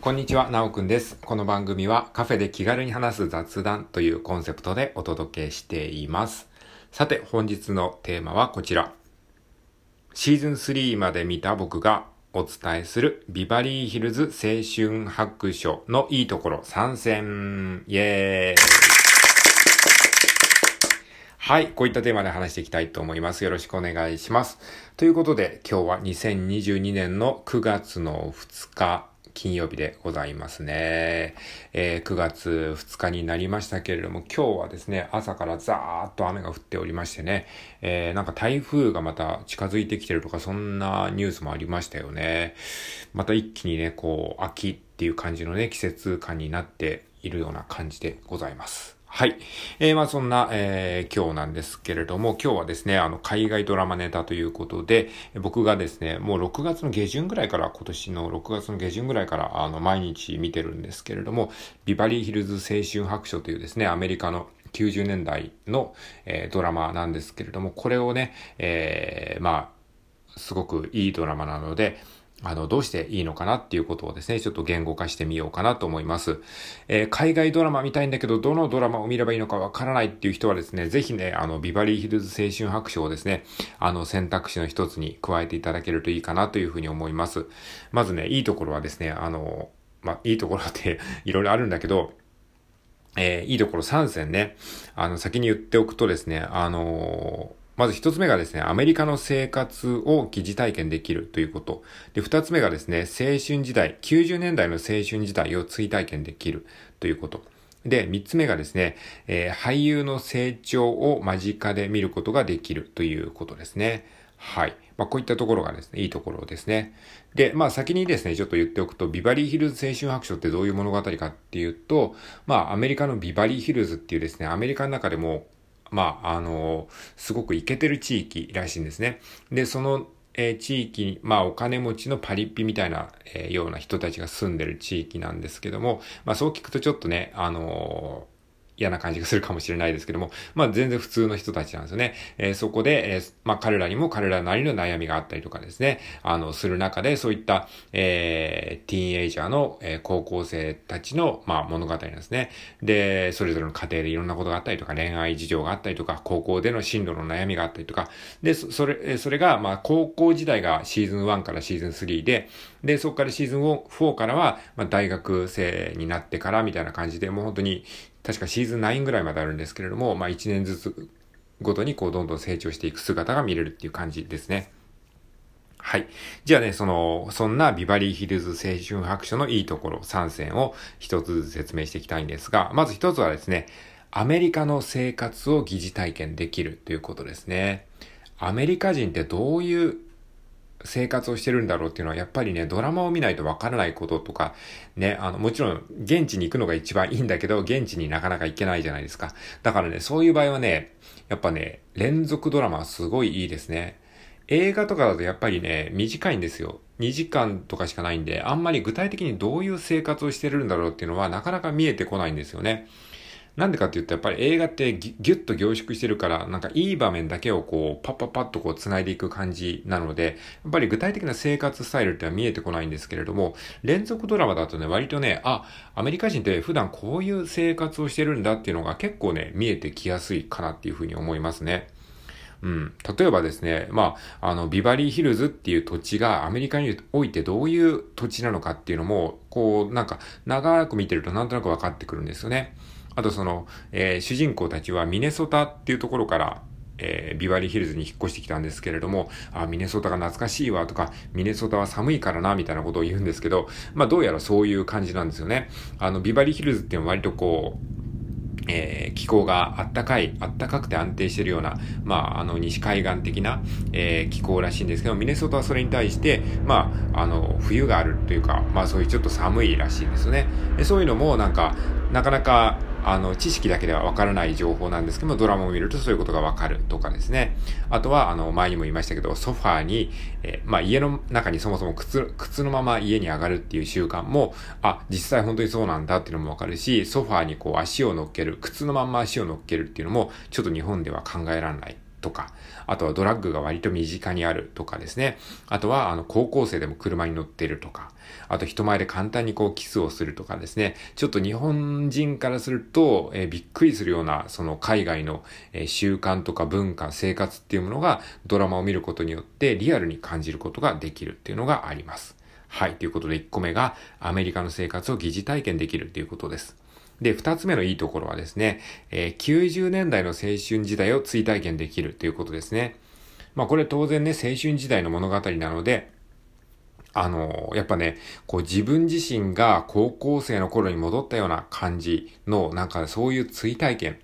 こんにちは、なおくんです。この番組はカフェで気軽に話す雑談というコンセプトでお届けしています。さて、本日のテーマはこちら。シーズン3まで見た僕がお伝えするビバリーヒルズ青春白書のいいところ参戦イエーイはい。こういったテーマで話していきたいと思います。よろしくお願いします。ということで、今日は2022年の9月の2日、金曜日でございますね。えー9月2日になりましたけれども、今日はですね、朝からザーッと雨が降っておりましてね、えーなんか台風がまた近づいてきてるとか、そんなニュースもありましたよね。また一気にね、こう、秋っていう感じのね、季節感になっているような感じでございます。はい。えー、まあそんな、えー今日なんですけれども、今日はですね、あの、海外ドラマネタということで、僕がですね、もう6月の下旬ぐらいから、今年の6月の下旬ぐらいから、あの、毎日見てるんですけれども、ビバリーヒルズ青春白書というですね、アメリカの90年代の、えードラマなんですけれども、これをね、えーまあ、すごくいいドラマなので、あの、どうしていいのかなっていうことをですね、ちょっと言語化してみようかなと思います。えー海外ドラマ見たいんだけど、どのドラマを見ればいいのかわからないっていう人はですね、ぜひね、あの、ビバリーヒルズ青春白書をですね、あの、選択肢の一つに加えていただけるといいかなというふうに思います。まずね、いいところはですね、あの、まあ、いいところって いろいろあるんだけど、えーいいところ3選ね。あの、先に言っておくとですね、あのーまず一つ目がですね、アメリカの生活を疑似体験できるということ。で、二つ目がですね、青春時代、90年代の青春時代を追体験できるということ。で、三つ目がですね、えー俳優の成長を間近で見ることができるということですね。はい。まあ、こういったところがですね、いいところですね。で、まあ、先にですね、ちょっと言っておくと、ビバリーヒルズ青春白書ってどういう物語かっていうと、まあ、アメリカのビバリーヒルズっていうですね、アメリカの中でも、まあ、あの、すごくイケてる地域らしいんですね。で、その、えー地域に、まあ、お金持ちのパリッピみたいな、えーような人たちが住んでる地域なんですけども、まあ、そう聞くとちょっとね、あの嫌な感じがするかもしれないですけども、まあ全然普通の人たちなんですよね。えーそこで、えーまあ彼らにも彼らなりの悩みがあったりとかですね、あの、する中でそういった、えーティーンエイジャーの、えー高校生たちの、まあ物語なんですね。で、それぞれの家庭でいろんなことがあったりとか、恋愛事情があったりとか、高校での進路の悩みがあったりとか、で、それ、それが、まあ高校時代がシーズン1からシーズン3で、で、そこからシーズン4からは、まあ大学生になってからみたいな感じで、もう本当に、確かシーズン9ぐらいまであるんですけれども、まあ1年ずつごとにこうどんどん成長していく姿が見れるっていう感じですね。はい。じゃあね、その、そんなビバリーヒルズ青春白書のいいところ3選を一つずつ説明していきたいんですが、まず一つはですね、アメリカの生活を疑似体験できるということですね。アメリカ人ってどういう生活をしてるんだろうっていうのは、やっぱりね、ドラマを見ないとわからないこととか、ね、あの、もちろん、現地に行くのが一番いいんだけど、現地になかなか行けないじゃないですか。だからね、そういう場合はね、やっぱね、連続ドラマはすごいいいですね。映画とかだとやっぱりね、短いんですよ。2時間とかしかないんで、あんまり具体的にどういう生活をしてるんだろうっていうのは、なかなか見えてこないんですよね。なんでかって言うと、やっぱり映画ってぎぎゅっと凝縮してるから、なんかいい場面だけをこう、パッパッパッとこう繋いでいく感じなので、やっぱり具体的な生活スタイルっては見えてこないんですけれども、連続ドラマだとね、割とね、あ、アメリカ人って普段こういう生活をしてるんだっていうのが結構ね、見えてきやすいかなっていうふうに思いますね。うん。例えばですね、まあ、あの、ビバリーヒルズっていう土地がアメリカにおいてどういう土地なのかっていうのも、こう、なんか、長く見てるとなんとなく分かってくるんですよね。あとその、えー主人公たちはミネソタっていうところから、えービバリーヒルズに引っ越してきたんですけれども、あ、ミネソタが懐かしいわとか、ミネソタは寒いからな、みたいなことを言うんですけど、まあどうやらそういう感じなんですよね。あの、ビバリーヒルズっていうのは割とこう、えー気候があったかい、あったかくて安定してるような、まあ、あの、西海岸的な、えー気候らしいんですけど、ミネソタはそれに対して、まあ、あの、冬があるというか、まあ、そういうちょっと寒いらしいんですよね。でそういうのも、なんか、なかなか、あの、知識だけではわからない情報なんですけども、ドラマを見るとそういうことがわかるとかですね。あとは、あの、前にも言いましたけど、ソファーに、えーまあ、家の中にそもそも靴、靴のまま家に上がるっていう習慣も、あ、実際本当にそうなんだっていうのもわかるし、ソファーにこう足を乗っける、靴のまんま足を乗っけるっていうのも、ちょっと日本では考えられないとか、あとはドラッグが割と身近にあるとかですね。あとは、あの、高校生でも車に乗ってるとか、あと人前で簡単にこうキスをするとかですね。ちょっと日本人からすると、えー、びっくりするような、その海外の、えー、習慣とか文化、生活っていうものがドラマを見ることによってリアルに感じることができるっていうのがあります。はい。ということで1個目がアメリカの生活を疑似体験できるということです。で、二つ目のいいところはですね、えー、90年代の青春時代を追体験できるということですね。まあこれ当然ね、青春時代の物語なので、あの、やっぱね、こう自分自身が高校生の頃に戻ったような感じの、なんかそういう追体験。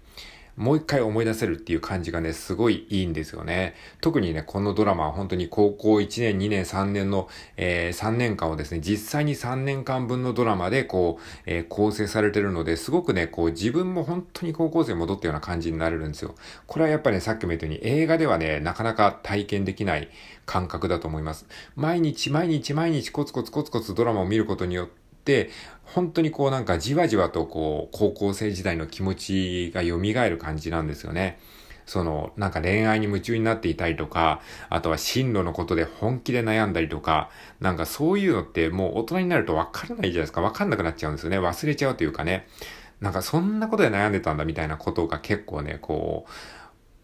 もう一回思い出せるっていう感じがね、すごいいいんですよね。特にね、このドラマは本当に高校1年、2年、3年の、えー、3年間をですね、実際に3年間分のドラマでこう、えー、構成されてるので、すごくね、こう自分も本当に高校生に戻ったような感じになれるんですよ。これはやっぱりね、さっきも言ったように映画ではね、なかなか体験できない感覚だと思います。毎日毎日毎日コツコツコツコツドラマを見ることによって、、本当にこうなんかじわじわとこう、高校生時代の気持ちが蘇る感じなんですよね。その、なんか恋愛に夢中になっていたりとか、あとは進路のことで本気で悩んだりとか、なんかそういうのってもう大人になるとわからないじゃないですか。わかんなくなっちゃうんですよね。忘れちゃうというかね。なんかそんなことで悩んでたんだみたいなことが結構ね、こ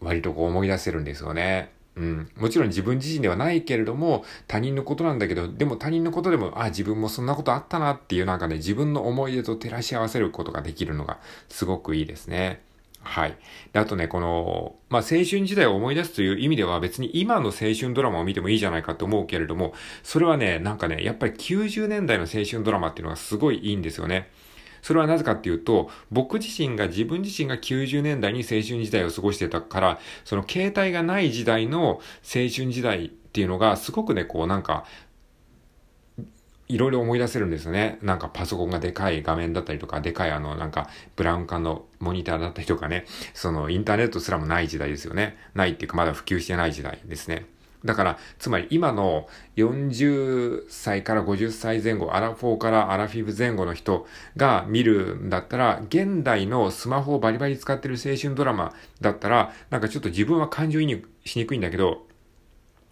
う、割とこう思い出せるんですよね。うん。もちろん自分自身ではないけれども、他人のことなんだけど、でも他人のことでも、あ、自分もそんなことあったなっていうなんかね、自分の思い出と照らし合わせることができるのがすごくいいですね。はい。で、あとね、この、まあ、青春時代を思い出すという意味では別に今の青春ドラマを見てもいいじゃないかと思うけれども、それはね、なんかね、やっぱり90年代の青春ドラマっていうのがすごいいいんですよね。それはなぜかっていうと、僕自身が自分自身が90年代に青春時代を過ごしてたから、その携帯がない時代の青春時代っていうのがすごくね、こうなんか、いろいろ思い出せるんですよね。なんかパソコンがでかい画面だったりとか、でかいあの、なんか、ブラウン管のモニターだったりとかね、そのインターネットすらもない時代ですよね。ないっていうかまだ普及してない時代ですね。だから、つまり今の40歳から50歳前後、アラフォーからアラフィフ前後の人が見るんだったら、現代のスマホをバリバリ使ってる青春ドラマだったら、なんかちょっと自分は感情移入しにくいんだけど、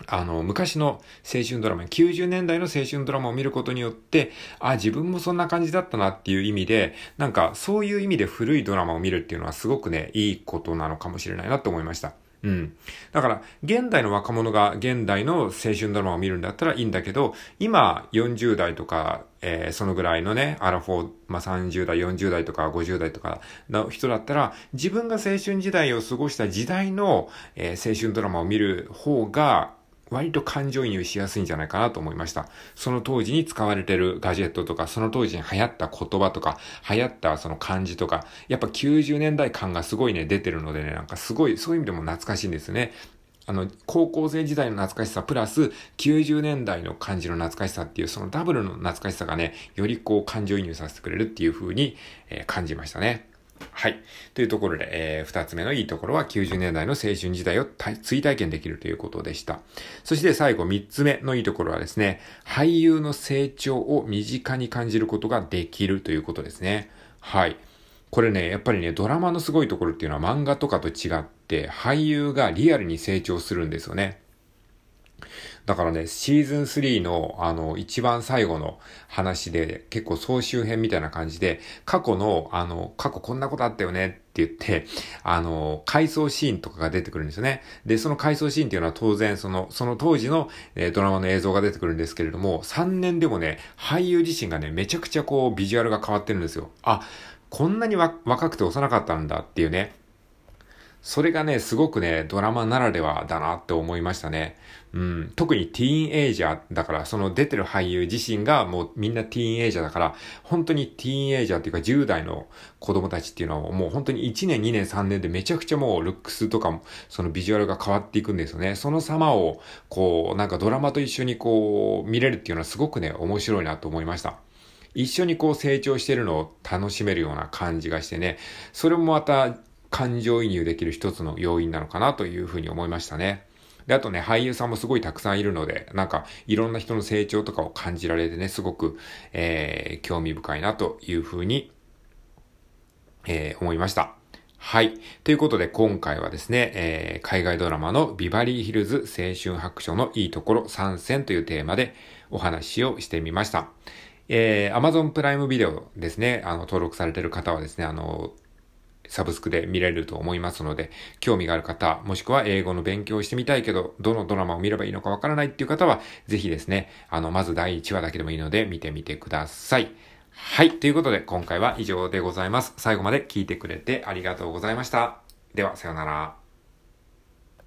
あの、昔の青春ドラマ、90年代の青春ドラマを見ることによって、あ、自分もそんな感じだったなっていう意味で、なんかそういう意味で古いドラマを見るっていうのはすごくね、いいことなのかもしれないなと思いました。うん。だから、現代の若者が現代の青春ドラマを見るんだったらいいんだけど、今、40代とか、えー、そのぐらいのね、アラフォー、まあ、30代、40代とか50代とかの人だったら、自分が青春時代を過ごした時代の、えー、青春ドラマを見る方が、割と感情移入しやすいんじゃないかなと思いました。その当時に使われてるガジェットとか、その当時に流行った言葉とか、流行ったその漢字とか、やっぱ90年代感がすごいね、出てるのでね、なんかすごい、そういう意味でも懐かしいんですね。あの、高校生時代の懐かしさプラス90年代の感じの懐かしさっていうそのダブルの懐かしさがね、よりこう感情移入させてくれるっていう風に、えー、感じましたね。はい。というところで、えー、二つ目のいいところは90年代の青春時代を追体験できるということでした。そして最後三つ目のいいところはですね、俳優の成長を身近に感じることができるということですね。はい。これね、やっぱりね、ドラマのすごいところっていうのは漫画とかと違って、俳優がリアルに成長するんですよね。だからね、シーズン3の、あの、一番最後の話で、結構総集編みたいな感じで、過去の、あの、過去こんなことあったよねって言って、あの、回想シーンとかが出てくるんですよね。で、その回想シーンっていうのは当然、その、その当時の、えー、ドラマの映像が出てくるんですけれども、3年でもね、俳優自身がね、めちゃくちゃこう、ビジュアルが変わってるんですよ。あ、こんなに若くて幼かったんだっていうね。それがね、すごくね、ドラマならではだなって思いましたね。うん、特にティーンエイジャーだから、その出てる俳優自身がもうみんなティーンエイジャーだから、本当にティーンエイジャーっていうか10代の子供たちっていうのはもう本当に1年、2年、3年でめちゃくちゃもうルックスとかも、そのビジュアルが変わっていくんですよね。その様を、こう、なんかドラマと一緒にこう、見れるっていうのはすごくね、面白いなと思いました。一緒にこう成長してるのを楽しめるような感じがしてね、それもまた感情移入できる一つの要因なのかなというふうに思いましたね。で、あとね、俳優さんもすごいたくさんいるので、なんか、いろんな人の成長とかを感じられてね、すごく、えー、興味深いなというふうに、えー、思いました。はい。ということで今回はですね、えー、海外ドラマのビバリーヒルズ青春白書のいいところ参戦というテーマでお話をしてみました。えー、Amazon プライムビデオですね、あの、登録されている方はですね、あの、サブスクで見れると思いますので、興味がある方、もしくは英語の勉強をしてみたいけど、どのドラマを見ればいいのかわからないっていう方は、ぜひですね、あの、まず第1話だけでもいいので見てみてください。はい。ということで、今回は以上でございます。最後まで聞いてくれてありがとうございました。では、さようなら。